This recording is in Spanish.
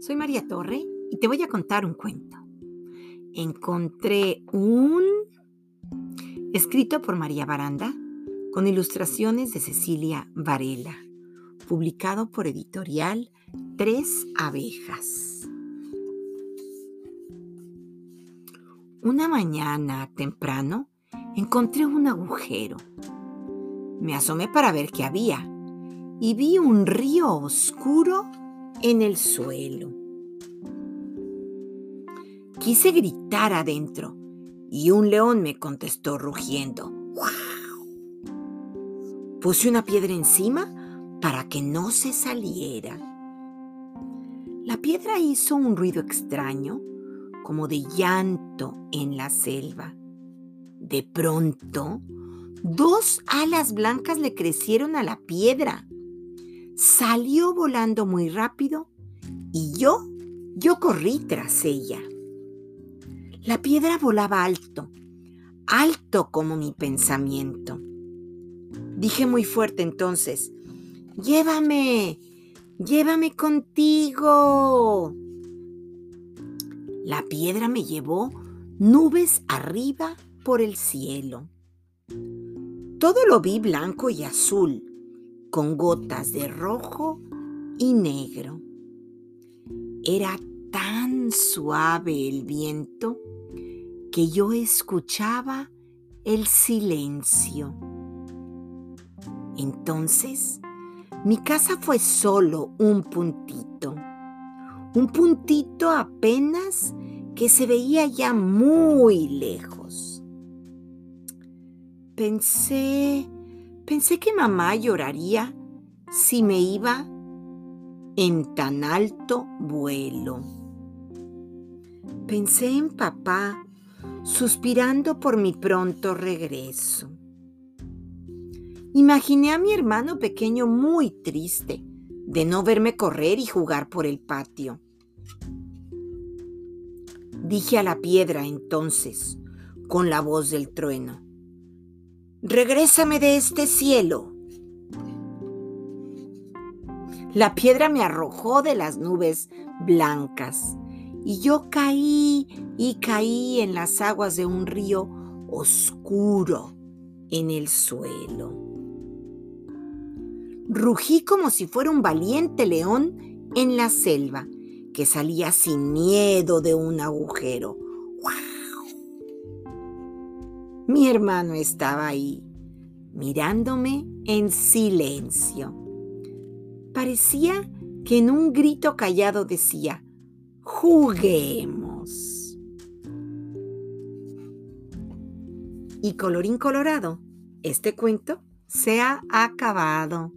Soy María Torre y te voy a contar un cuento. Encontré un escrito por María Baranda con ilustraciones de Cecilia Varela, publicado por editorial Tres Abejas. Una mañana temprano encontré un agujero. Me asomé para ver qué había y vi un río oscuro en el suelo. Quise gritar adentro y un león me contestó rugiendo. Puse una piedra encima para que no se saliera. La piedra hizo un ruido extraño, como de llanto en la selva. De pronto, dos alas blancas le crecieron a la piedra salió volando muy rápido y yo, yo corrí tras ella. La piedra volaba alto, alto como mi pensamiento. Dije muy fuerte entonces, llévame, llévame contigo. La piedra me llevó nubes arriba por el cielo. Todo lo vi blanco y azul con gotas de rojo y negro. Era tan suave el viento que yo escuchaba el silencio. Entonces, mi casa fue solo un puntito, un puntito apenas que se veía ya muy lejos. Pensé Pensé que mamá lloraría si me iba en tan alto vuelo. Pensé en papá suspirando por mi pronto regreso. Imaginé a mi hermano pequeño muy triste de no verme correr y jugar por el patio. Dije a la piedra entonces, con la voz del trueno, regrésame de este cielo. La piedra me arrojó de las nubes blancas y yo caí y caí en las aguas de un río oscuro en el suelo. Rugí como si fuera un valiente león en la selva que salía sin miedo de un agujero. Mi hermano estaba ahí, mirándome en silencio. Parecía que en un grito callado decía, juguemos. Y colorín colorado, este cuento se ha acabado.